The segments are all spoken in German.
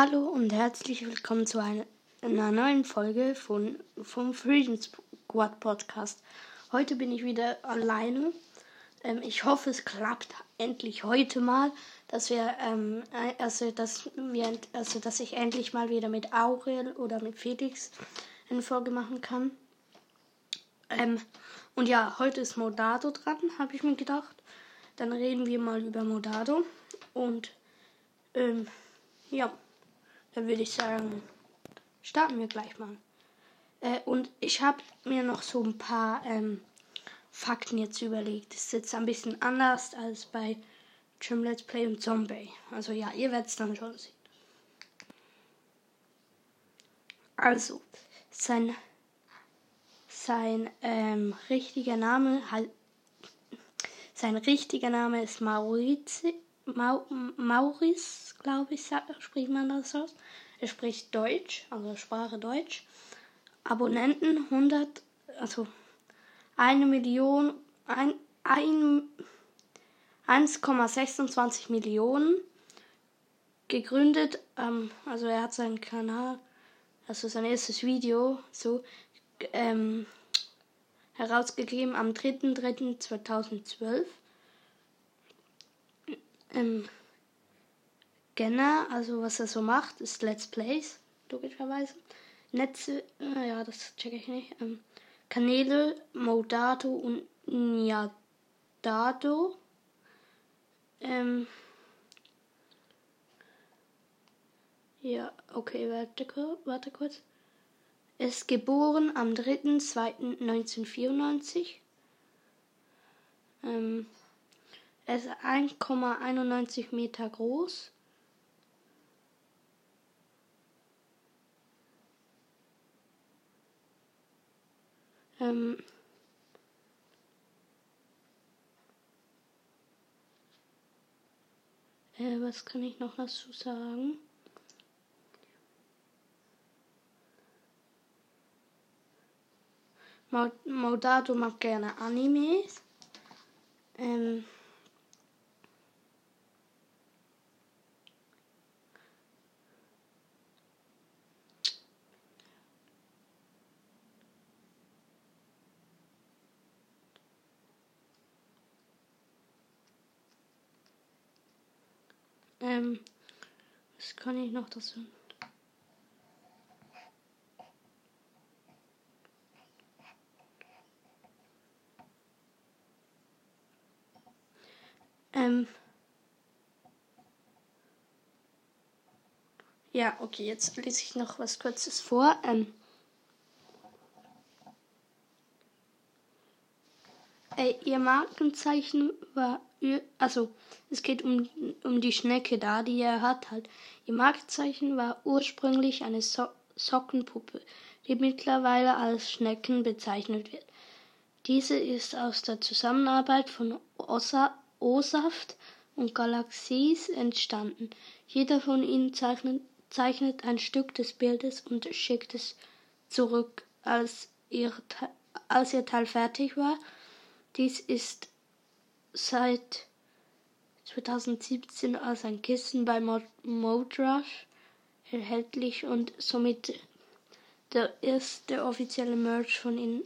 Hallo und herzlich willkommen zu einer, einer neuen Folge von, vom Freedom Squad Podcast. Heute bin ich wieder alleine. Ähm, ich hoffe, es klappt endlich heute mal, dass wir, ähm, also, dass wir, also, dass ich endlich mal wieder mit Aurel oder mit Felix eine Folge machen kann. Ähm, und ja, heute ist Modado dran, habe ich mir gedacht. Dann reden wir mal über Modado. Und ähm, ja, dann würde ich sagen, starten wir gleich mal. Äh, und ich habe mir noch so ein paar ähm, Fakten jetzt überlegt. Das ist jetzt ein bisschen anders als bei Trim Let's Play und Zombie. Also ja, ihr werdet es dann schon sehen. Also, sein, sein ähm, richtiger Name halt sein richtiger Name ist Maurice, Mau, Maurice, glaube ich, spricht man das aus. Er spricht Deutsch, also Sprache Deutsch. Abonnenten 100, also eine Million, ein, ein 1,26 Millionen gegründet. Ähm, also er hat seinen Kanal, also sein erstes Video so ähm, herausgegeben am 3.3.2012. Ähm, Genner, also was er so macht, ist Let's Plays, logischerweise. Netze, äh, ja, das checke ich nicht. Ähm, Kanäle Modato und Niadado. Ähm, ja, okay, warte, warte kurz ist geboren am 3.2.1994. Ähm, er ist 1,91 Meter groß. Ähm, äh, was kann ich noch dazu sagen? Maudado mag gerne Animes. Ähm, ähm, was kann ich noch dazu? Ähm ja, okay, jetzt lese ich noch was Kurzes vor. Ähm äh, ihr Markenzeichen war, also es geht um, um die Schnecke da, die er hat halt. Ihr Markenzeichen war ursprünglich eine so Sockenpuppe, die mittlerweile als Schnecken bezeichnet wird. Diese ist aus der Zusammenarbeit von Ossa O-Saft und Galaxies entstanden. Jeder von ihnen zeichnet, zeichnet ein Stück des Bildes und schickt es zurück, als ihr, als ihr Teil fertig war. Dies ist seit 2017 als ein Kissen bei Modrush erhältlich und somit der erste offizielle Merch von in,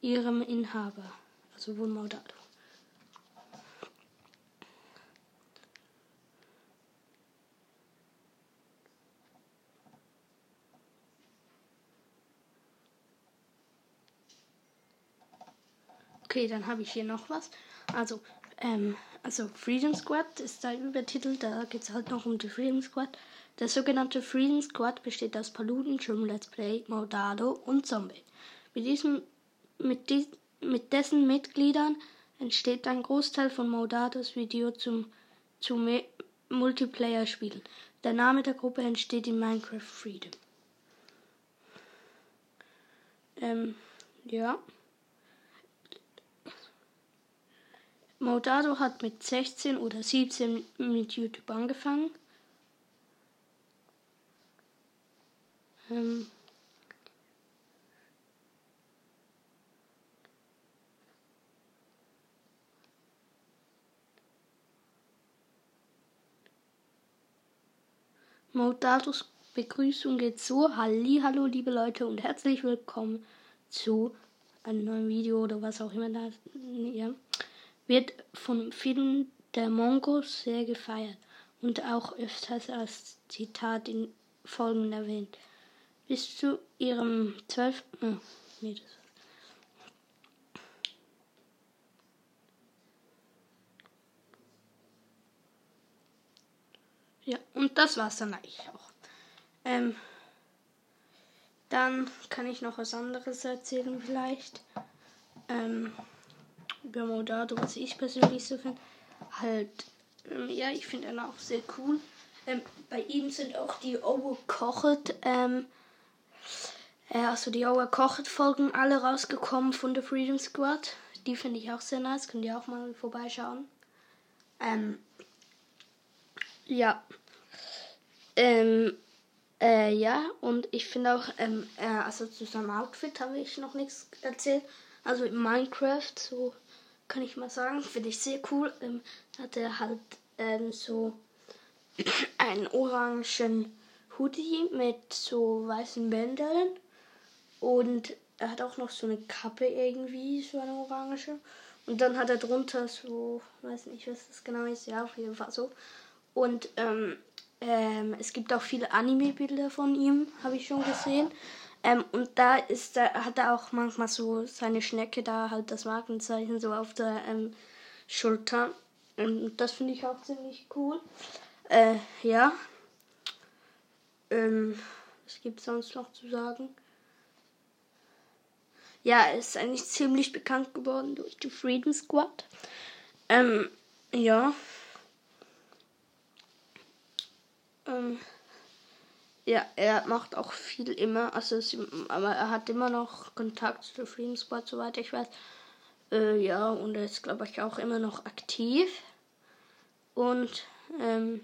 ihrem Inhaber, also von Modado. Okay, dann habe ich hier noch was. Also, ähm, also Freedom Squad ist da übertitelt. Da geht es halt noch um die Freedom Squad. Der sogenannte Freedom Squad besteht aus Paluten, Trim Let's Play, Maudado und Zombie. Mit diesem, mit, die, mit dessen Mitgliedern entsteht ein Großteil von Maudados Video zum, zu Multiplayer-Spielen. Der Name der Gruppe entsteht in Minecraft Freedom. Ähm, ja. Maudado hat mit 16 oder 17 mit YouTube angefangen. Ähm Modatus Begrüßung geht so. Halli, hallo liebe Leute und herzlich willkommen zu einem neuen Video oder was auch immer da ja, wird von vielen der Mongos sehr gefeiert und auch öfters als Zitat in Folgen erwähnt. Bis zu ihrem zwölften. Oh, nee, Ja, und das war's dann eigentlich auch. Ähm, dann kann ich noch was anderes erzählen vielleicht. Ähm, Modado, was ich persönlich so finde. Halt, ähm, ja, ich finde ihn auch sehr cool. Ähm, bei ihm sind auch die Overkocht, ähm, äh, also die Overkocht Folgen alle rausgekommen von der Freedom Squad. Die finde ich auch sehr nice. Könnt ihr auch mal vorbeischauen. Ähm, ja. Ähm, äh, ja, und ich finde auch, ähm, äh, also zu seinem Outfit habe ich noch nichts erzählt. Also in Minecraft, so kann ich mal sagen, finde ich sehr cool. Ähm, hat er halt ähm, so einen orangen Hoodie mit so weißen Bändern. Und er hat auch noch so eine Kappe irgendwie, so eine orange. Und dann hat er drunter so, weiß nicht, was das genau ist, ja, auf jeden Fall so. Und ähm, ähm, es gibt auch viele Anime-Bilder von ihm, habe ich schon gesehen. Ähm, und da ist er, hat er auch manchmal so seine Schnecke da, halt das Markenzeichen so auf der ähm, Schulter. Und das finde ich auch ziemlich cool. Äh, ja. Ähm, was gibt es sonst noch zu sagen? Ja, er ist eigentlich ziemlich bekannt geworden durch die Freedom Squad. Ähm, ja. Ähm, ja, er macht auch viel immer, also es, aber er hat immer noch Kontakt zu Freedom soweit ich weiß. Äh, ja, und er ist, glaube ich, auch immer noch aktiv. Und, ähm,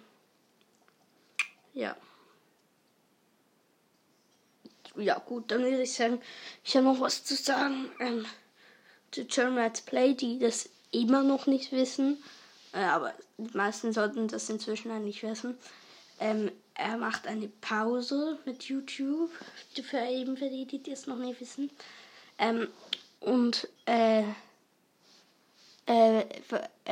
ja. Ja, gut, dann würde ich sagen, ich habe noch was zu sagen ähm, zu German Let's Play, die das immer noch nicht wissen. Äh, aber die meisten sollten das inzwischen eigentlich wissen. Ähm, er macht eine Pause mit YouTube, für eben für die, die es noch nicht wissen. Ähm, und äh, äh,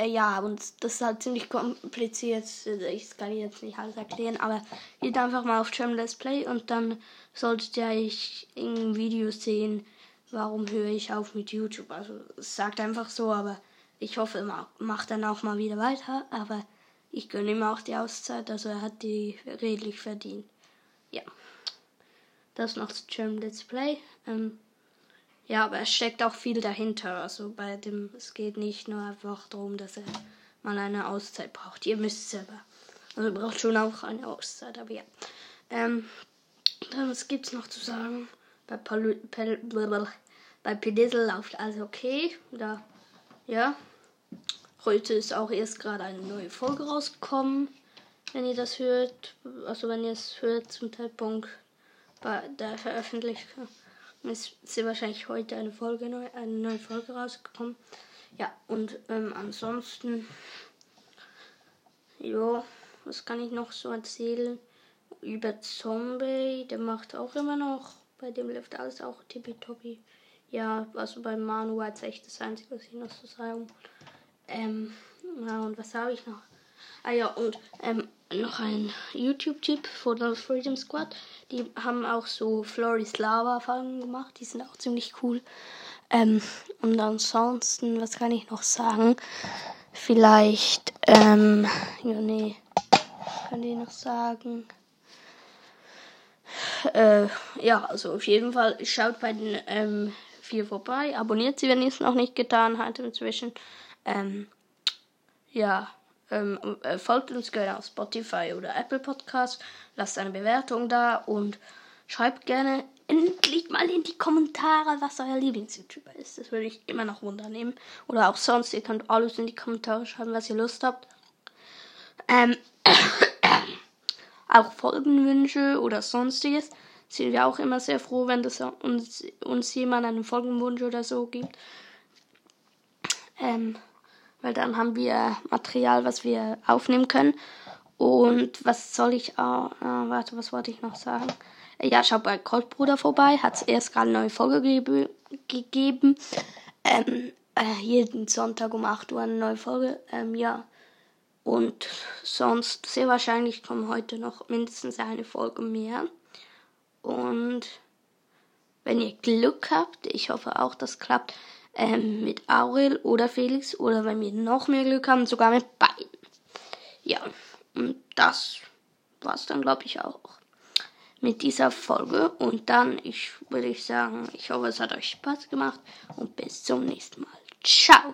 ja, und das ist halt ziemlich kompliziert. Ich kann jetzt nicht alles erklären, aber geht einfach mal auf Let's Play und dann solltet ihr ich in Video sehen, warum höre ich auf mit YouTube. Also es sagt einfach so, aber ich hoffe, macht dann auch mal wieder weiter. Aber ich gönne ihm auch die Auszeit, also er hat die redlich verdient. Ja. Das noch zu German Let's Play. Ähm, ja, aber es steckt auch viel dahinter. Also bei dem, es geht nicht nur einfach darum, dass er mal eine Auszeit braucht. Ihr müsst selber. Also er braucht schon auch eine Auszeit, aber ja. Ähm, dann, was gibt's noch zu sagen? Bei, Palu, Pel, bei Pedisel läuft alles okay. Da, ja. Heute ist auch erst gerade eine neue Folge rausgekommen. Wenn ihr das hört, also wenn ihr es hört zum Zeitpunkt der Veröffentlichung, ist sehr wahrscheinlich heute eine Folge neu, eine neue Folge rausgekommen. Ja, und ähm, ansonsten, ja, was kann ich noch so erzählen? Über Zombie, der macht auch immer noch, bei dem läuft alles auch tippitoppi. Ja, also bei Manu war es echt das Einzige, was ich noch so sagen wollte. Ähm, ja, und was habe ich noch? Ah ja, und ähm, noch ein YouTube-Tipp von der Freedom Squad. Die haben auch so Floris Lava-Folgen gemacht. Die sind auch ziemlich cool. Ähm, und ansonsten, was kann ich noch sagen? Vielleicht, ähm, ja, nee, kann ich noch sagen? Äh, ja, also auf jeden Fall schaut bei den ähm, vier vorbei. Abonniert sie, wenn ihr es noch nicht getan habt inzwischen. Ähm, ja, ähm, äh, folgt uns gerne auf Spotify oder Apple Podcast. Lasst eine Bewertung da und schreibt gerne endlich mal in die Kommentare, was euer Lieblings-YouTuber ist. Das würde ich immer noch wundernehmen. Oder auch sonst. Ihr könnt alles in die Kommentare schreiben, was ihr Lust habt. Ähm, auch Folgenwünsche oder sonstiges sind wir auch immer sehr froh, wenn das uns, uns jemand einen Folgenwunsch oder so gibt. Ähm, weil dann haben wir Material, was wir aufnehmen können. Und was soll ich auch, äh, warte, was wollte ich noch sagen? Ja, schaut bei Coldbruder vorbei, hat es erst gerade eine neue Folge ge gegeben. Ähm, äh, jeden Sonntag um 8 Uhr eine neue Folge. Ähm, ja. Und sonst sehr wahrscheinlich kommen heute noch mindestens eine Folge mehr. Und wenn ihr Glück habt, ich hoffe auch, das klappt, ähm, mit Aurel oder Felix oder wenn wir noch mehr Glück haben, sogar mit beiden. Ja, und das war's dann, glaube ich, auch mit dieser Folge. Und dann, ich würde ich sagen, ich hoffe, es hat euch Spaß gemacht und bis zum nächsten Mal. Ciao!